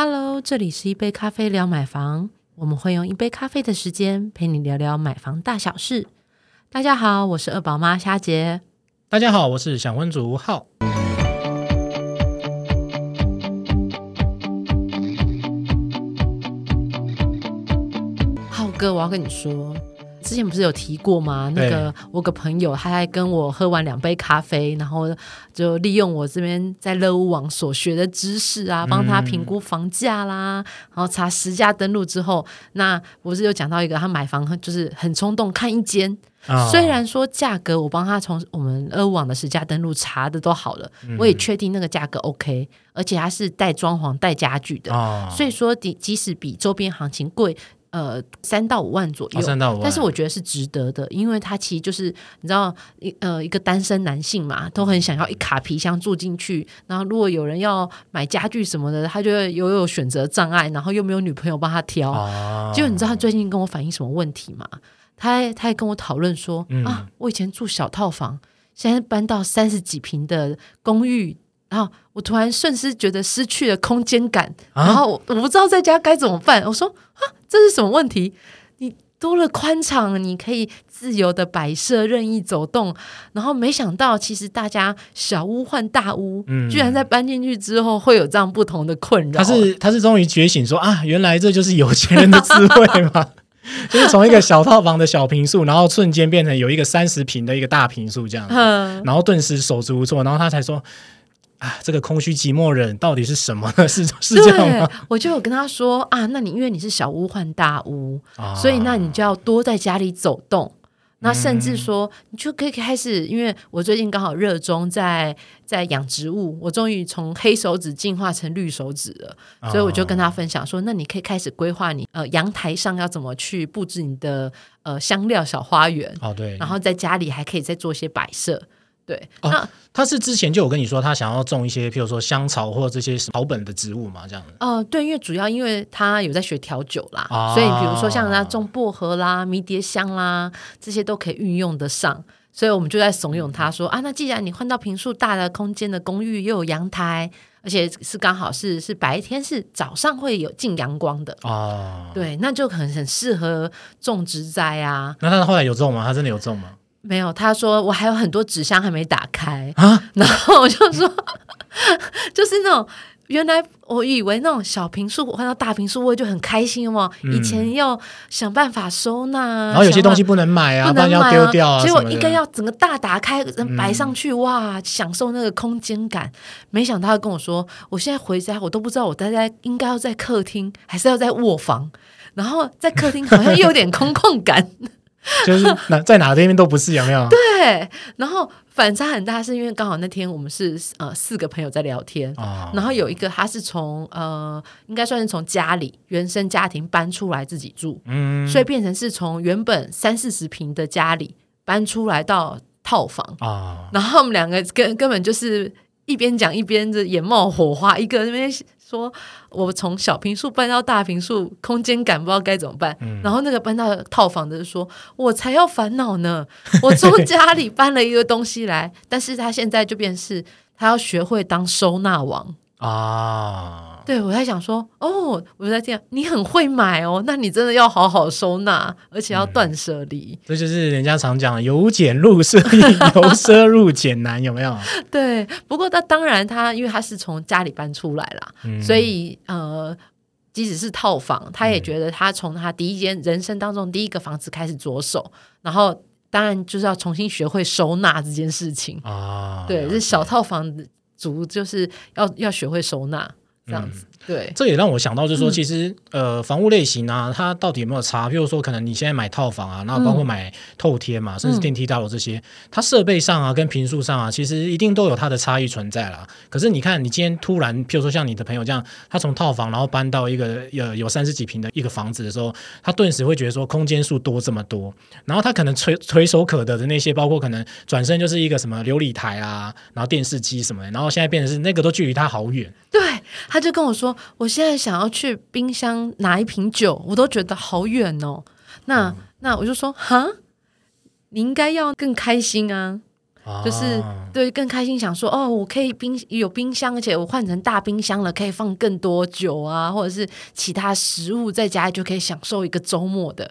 Hello，这里是一杯咖啡聊买房，我们会用一杯咖啡的时间陪你聊聊买房大小事。大家好，我是二宝妈虾杰。大家好，我是小温族浩。浩哥，我要跟你说。之前不是有提过吗？那个我个朋友，他还跟我喝完两杯咖啡，然后就利用我这边在乐屋网所学的知识啊，帮他评估房价啦，然后查实价登录之后，那不是有讲到一个他买房就是很冲动看一间，虽然说价格我帮他从我们乐屋网的实价登录查的都好了，我也确定那个价格 OK，而且它是带装潢带家具的，所以说即即使比周边行情贵。呃，三到五万左右，三到五万，但是我觉得是值得的，因为他其实就是你知道，一呃一个单身男性嘛，都很想要一卡皮箱住进去。然后如果有人要买家具什么的，他就会有有选择障碍，然后又没有女朋友帮他挑。就你知道他最近跟我反映什么问题吗？他他还跟我讨论说啊，我以前住小套房，现在搬到三十几平的公寓。然后我突然瞬时觉得失去了空间感，然后我不知道在家该怎么办。我说啊，这是什么问题？你多了宽敞，你可以自由的摆设、任意走动。然后没想到，其实大家小屋换大屋，居然在搬进去之后会有这样不同的困扰。他是他是终于觉醒，说啊，原来这就是有钱人的滋味吗？就是从一个小套房的小平数，然后瞬间变成有一个三十平的一个大平数这样，然后顿时手足无措，然后他才说。啊，这个空虚寂寞人到底是什么呢？是是这样吗？我就有跟他说啊，那你因为你是小屋换大屋，所以那你就要多在家里走动。那甚至说，你就可以开始，因为我最近刚好热衷在在养植物，我终于从黑手指进化成绿手指了，所以我就跟他分享说，那你可以开始规划你呃阳台上要怎么去布置你的呃香料小花园哦，对，然后在家里还可以再做些摆设。对，那他是之前就有跟你说，他想要种一些，譬如说香草或者这些草本的植物嘛，这样子。哦，对，因为主要因为他有在学调酒啦，所以比如说像他种薄荷啦、迷迭香啦，这些都可以运用得上。所以我们就在怂恿他说啊，那既然你换到平数大的空间的公寓，又有阳台，而且是刚好是是白天是早上会有进阳光的哦，对，那就很很适合种植栽啊。那他后来有种吗？他真的有种吗？没有，他说我还有很多纸箱还没打开。啊，然后我就说，就是那种原来我以为那种小平数换到大平数我就很开心嘛，以前要想办法收纳，然后有些东西不能买啊，不然要丢掉啊，结果应该要整个大打开摆上去哇，享受那个空间感。没想到他跟我说，我现在回家我都不知道我待在应该要在客厅还是要在卧房，然后在客厅好像又有点空旷感。就是哪在哪这边都不是有没有？对，然后反差很大，是因为刚好那天我们是呃四个朋友在聊天，然后有一个他是从呃应该算是从家里原生家庭搬出来自己住，嗯，所以变成是从原本三四十平的家里搬出来到套房啊，然后我们两个根根本就是一边讲一边的眼冒火花，一个那边。说我从小平数搬到大平数，空间感不知道该怎么办。然后那个搬到套房的说，我才要烦恼呢。我从家里搬了一个东西来，但是他现在就变是，他要学会当收纳王啊。对，我在想说，哦，我在听，你很会买哦，那你真的要好好收纳，而且要断舍离。这就是人家常讲“由俭入奢易，由奢入俭难”，有没有？对，不过他当然，他因为他是从家里搬出来啦，所以呃，即使是套房，他也觉得他从他第一间人生当中第一个房子开始着手，然后当然就是要重新学会收纳这件事情啊。对，是小套房足就是要要学会收纳。这样子，对，这也让我想到，就是说，其实呃，房屋类型啊，它到底有没有差？譬如说，可能你现在买套房啊，那包括买透天嘛，甚至电梯大楼这些，它设备上啊，跟平数上啊，其实一定都有它的差异存在啦。可是你看，你今天突然，譬如说像你的朋友这样，他从套房然后搬到一个有有三十几平的一个房子的时候，他顿时会觉得说空间数多这么多，然后他可能垂垂手可得的那些，包括可能转身就是一个什么琉璃台啊，然后电视机什么的，然后现在变成是那个都距离他好远，对。他就跟我说：“我现在想要去冰箱拿一瓶酒，我都觉得好远哦。”那那我就说：“哈，你应该要更开心啊！就是对更开心，想说哦，我可以冰有冰箱，而且我换成大冰箱了，可以放更多酒啊，或者是其他食物，在家里就可以享受一个周末的。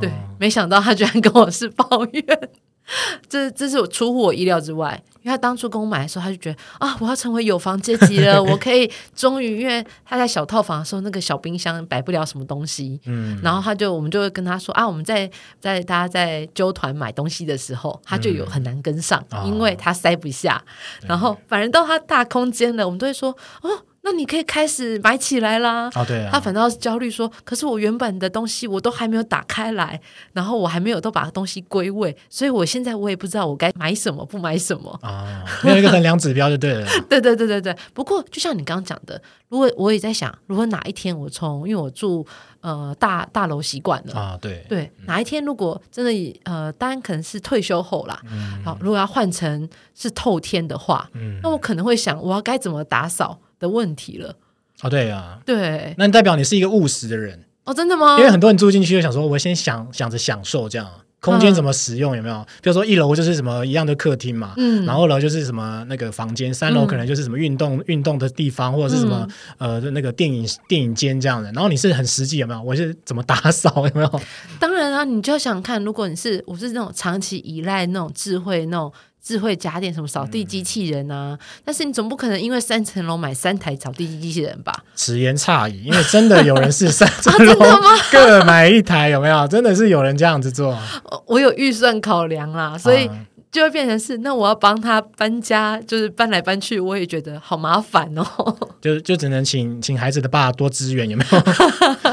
对，没想到他居然跟我是抱怨。这这是我出乎我意料之外，因为他当初跟我买的时候，他就觉得啊，我要成为有房阶级了，我可以 终于，因为他在小套房的时候，那个小冰箱摆不了什么东西，嗯，然后他就我们就会跟他说啊，我们在在大家在揪团买东西的时候，他就有很难跟上，因为他塞不下，然后反正到他大空间了，我们都会说哦。那你可以开始买起来啦！哦，对啊，他反倒是焦虑说：“可是我原本的东西我都还没有打开来，然后我还没有都把东西归位，所以我现在我也不知道我该买什么不买什么啊，没有一个衡量指标就对了。对对对对对。不过就像你刚刚讲的，如果我也在想，如果哪一天我从因为我住呃大大楼习惯了啊，对对，哪一天如果真的呃，当然可能是退休后啦，好，如果要换成是透天的话，嗯那我可能会想，我要该怎么打扫？的问题了哦，对啊，对，那代表你是一个务实的人哦，真的吗？因为很多人住进去就想说，我先想想着享受这样空间怎么使用有没有？比如说一楼就是什么一样的客厅嘛，嗯，然后楼就是什么那个房间，三楼可能就是什么运动运动的地方或者是什么呃那个电影电影间这样的。然后你是很实际有没有？我是怎么打扫 有没有？当然啊，你就要想看，如果你是我是那种长期依赖那种智慧那种。智慧家电，什么扫地机器人啊？但是你总不可能因为三层楼买三台扫地机机器人吧？此言差矣，因为真的有人是三层楼 各买一台，有没有？真的是有人这样子做。我有预算考量啦，所以。就会变成是，那我要帮他搬家，就是搬来搬去，我也觉得好麻烦哦。就就只能请请孩子的爸多支援，有没有？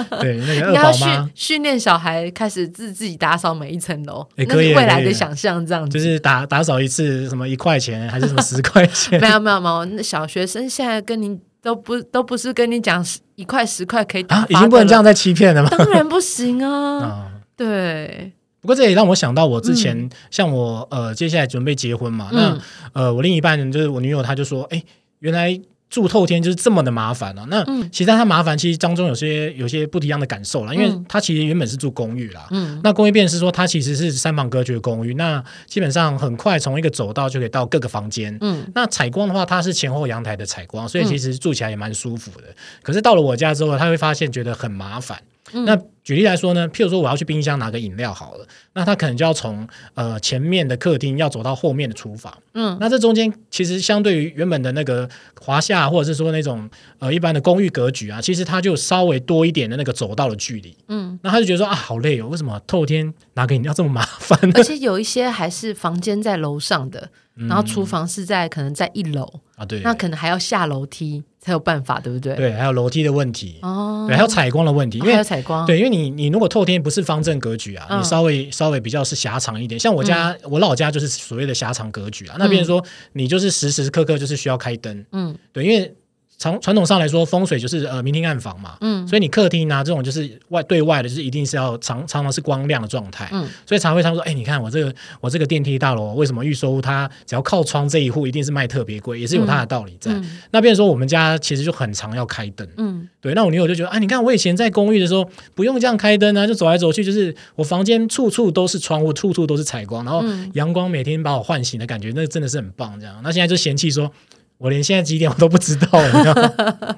对，那个二宝妈。训练小孩开始自自己打扫每一层楼，那是未来的想象，这样子。就是打打扫一次什么一块钱还是什么十块钱？没有没有没有，那小学生现在跟你都不都不是跟你讲一块十块可以打，已经不能这样再欺骗了吗？当然不行啊，对。不过这也让我想到，我之前像我呃，接下来准备结婚嘛，那呃，我另一半就是我女友，她就说，哎，原来住透天就是这么的麻烦啊。那其实它麻烦，其实当中有些有些不一样的感受啦，因为它其实原本是住公寓啦，嗯，那公寓变是说它其实是三房隔绝的公寓，那基本上很快从一个走道就可以到各个房间，嗯，那采光的话，它是前后阳台的采光，所以其实住起来也蛮舒服的。可是到了我家之后，他会发现觉得很麻烦。那举例来说呢，譬如说我要去冰箱拿个饮料好了，那他可能就要从呃前面的客厅要走到后面的厨房，嗯，那这中间其实相对于原本的那个华夏或者是说那种呃一般的公寓格局啊，其实它就稍微多一点的那个走道的距离，嗯，那他就觉得说啊好累哦，为什么透天拿个饮料这么麻烦？而且有一些还是房间在楼上的，然后厨房是在可能在一楼啊，对，那可能还要下楼梯。才有办法，对不对？对，还有楼梯的问题哦，对，还有采光的问题，因为采光，对，因为你你如果透天不是方正格局啊，你稍微稍微比较是狭长一点，像我家我老家就是所谓的狭长格局啊，那边说你就是时时刻刻就是需要开灯，嗯，对，因为。传传统上来说，风水就是呃明厅暗房嘛，嗯，所以你客厅啊这种就是外对外的，就是一定是要常常常是光亮的状态，嗯，所以常会常说，哎，你看我这个我这个电梯大楼为什么预售它只要靠窗这一户一定是卖特别贵，也是有它的道理在。那边说我们家其实就很常要开灯，嗯，对，那我女友就觉得，哎，你看我以前在公寓的时候不用这样开灯啊，就走来走去，就是我房间处处都是窗户，处处都是采光，然后阳光每天把我唤醒的感觉，那真的是很棒。这样，那现在就嫌弃说。我连现在几点我都不知道，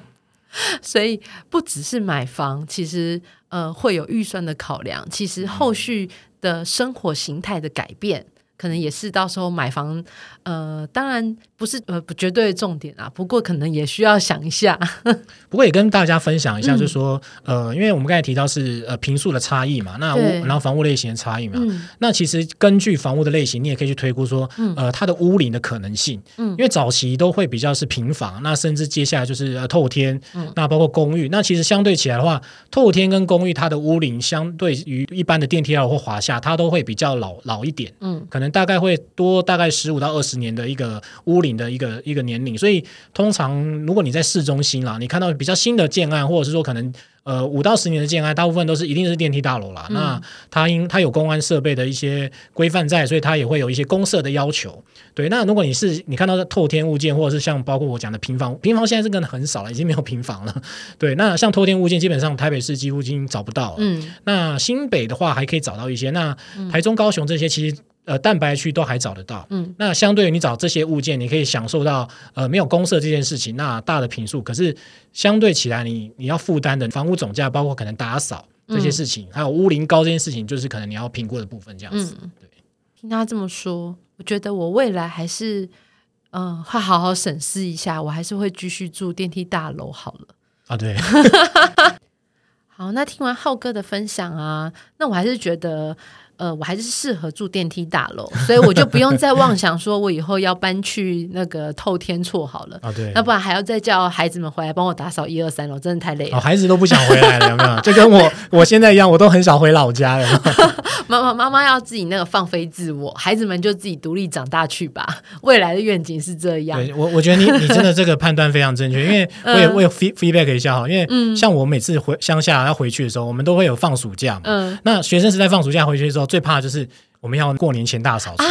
所以不只是买房，其实呃会有预算的考量，其实后续的生活形态的改变。可能也是到时候买房，呃，当然不是呃不绝对重点啊。不过可能也需要想一下。不过也跟大家分享一下，就是说，呃，因为我们刚才提到是呃平数的差异嘛，那屋然后房屋类型的差异嘛，那其实根据房屋的类型，你也可以去推估说，呃，它的屋龄的可能性。嗯，因为早期都会比较是平房，那甚至接下来就是呃透天，那包括公寓，那其实相对起来的话，透天跟公寓它的屋龄相对于一般的电梯楼或华夏，它都会比较老老一点。嗯，可能。大概会多大概十五到二十年的一个屋龄的一个一个年龄，所以通常如果你在市中心啦，你看到比较新的建案，或者是说可能。呃，五到十年的建安，大部分都是一定是电梯大楼啦。那它因它有公安设备的一些规范在，所以它也会有一些公设的要求。对，那如果你是你看到的透天物件，或者是像包括我讲的平房，平房现在是个很少了，已经没有平房了。对，那像透天物件，基本上台北市几乎已经找不到。嗯，那新北的话还可以找到一些。那台中、高雄这些其实。呃蛋白区都还找得到。嗯，那相对于你找这些物件，你可以享受到呃没有公社这件事情，那大的平数，可是相对起来，你你要负担的房屋总价，包括可能打扫这些事情，还有屋龄高这件事情，就是可能你要评估的部分，这样子。对，听他这么说，我觉得我未来还是嗯会好好审视一下，我还是会继续住电梯大楼好了。啊，对。好，那听完浩哥的分享啊，那我还是觉得。呃，我还是适合住电梯大楼，所以我就不用再妄想说我以后要搬去那个透天厝好了。啊，对，那不然还要再叫孩子们回来帮我打扫一二三楼，真的太累了。孩子都不想回来了，有没有？就跟我我现在一样，我都很少回老家了。妈妈妈妈要自己那个放飞自我，孩子们就自己独立长大去吧。未来的愿景是这样。对我，我觉得你你真的这个判断非常正确，因为我也我也 feedback 一下哈，因为像我每次回乡下要回去的时候，我们都会有放暑假嘛。嗯，那学生时代放暑假回去的时候，最怕就是。我们要过年前大扫除！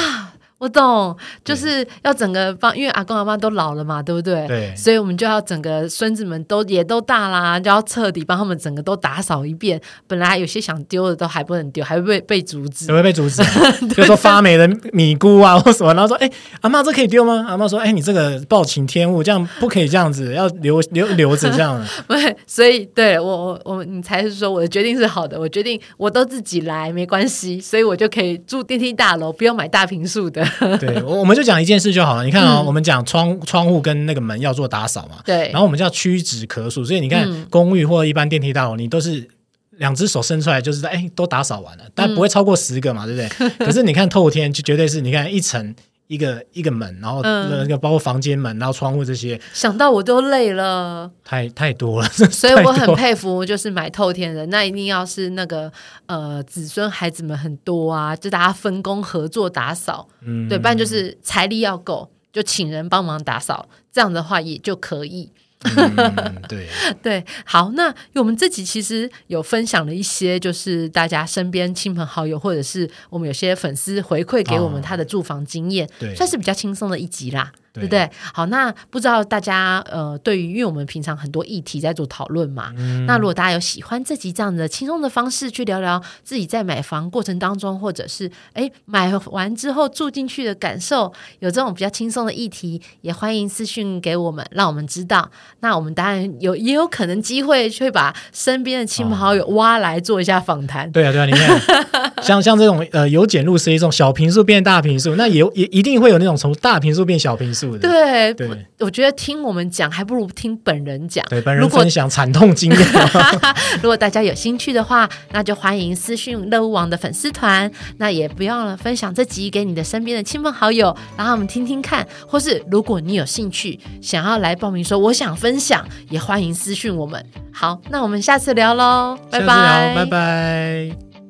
我懂，就是要整个帮，因为阿公阿妈都老了嘛，对不对？对，所以我们就要整个孙子们都也都大啦，就要彻底帮他们整个都打扫一遍。本来有些想丢的都还不能丢，还会被被阻止，会被阻止。比如说发霉的米菇啊或什么，然后说：“哎，阿妈这可以丢吗？”阿妈说：“哎，你这个暴殄天物，这样不可以这样子，要留留留着这样。” 对，所以对我我我你才是说我的决定是好的，我决定我都自己来没关系，所以我就可以住电梯大楼，不用买大平数的。对我。我们就讲一件事就好了。你看啊，我们讲窗窗户跟那个门要做打扫嘛。对。然后我们叫屈指可数，所以你看公寓或者一般电梯大楼，你都是两只手伸出来，就是哎，都打扫完了，但不会超过十个嘛，对不对？可是你看透天，就绝对是你看一层。一个一个门，然后那个包括房间门，然后窗户这些，想到我都累了，太太多了，所以我很佩服，就是买透天人，那一定要是那个呃子孙孩子们很多啊，就大家分工合作打扫，嗯，对，不然就是财力要够，就请人帮忙打扫，这样的话也就可以。对。对，好，那我们这集其实有分享了一些，就是大家身边亲朋好友，或者是我们有些粉丝回馈给我们他的住房经验，算是比较轻松的一集啦。对不对？好，那不知道大家呃，对于因为我们平常很多议题在做讨论嘛，那如果大家有喜欢这集这样的轻松的方式去聊聊自己在买房过程当中，或者是哎买完之后住进去的感受，有这种比较轻松的议题，也欢迎私讯给我们，让我们知道。那我们当然有也有可能机会去把身边的亲朋好友挖来做一下访谈。对啊，对啊，你看，像像这种呃由简入是一种小平数变大平数，那也也一定会有那种从大平数变小平数。对，我觉得听我们讲还不如听本人讲。对，本人分享惨痛经验。如果大家有兴趣的话，那就欢迎私讯乐屋网的粉丝团。那也不要了，分享这集给你的身边的亲朋好友，然后我们听听看。或是如果你有兴趣想要来报名，说我想分享，也欢迎私讯我们。好，那我们下次聊喽，拜拜，拜拜。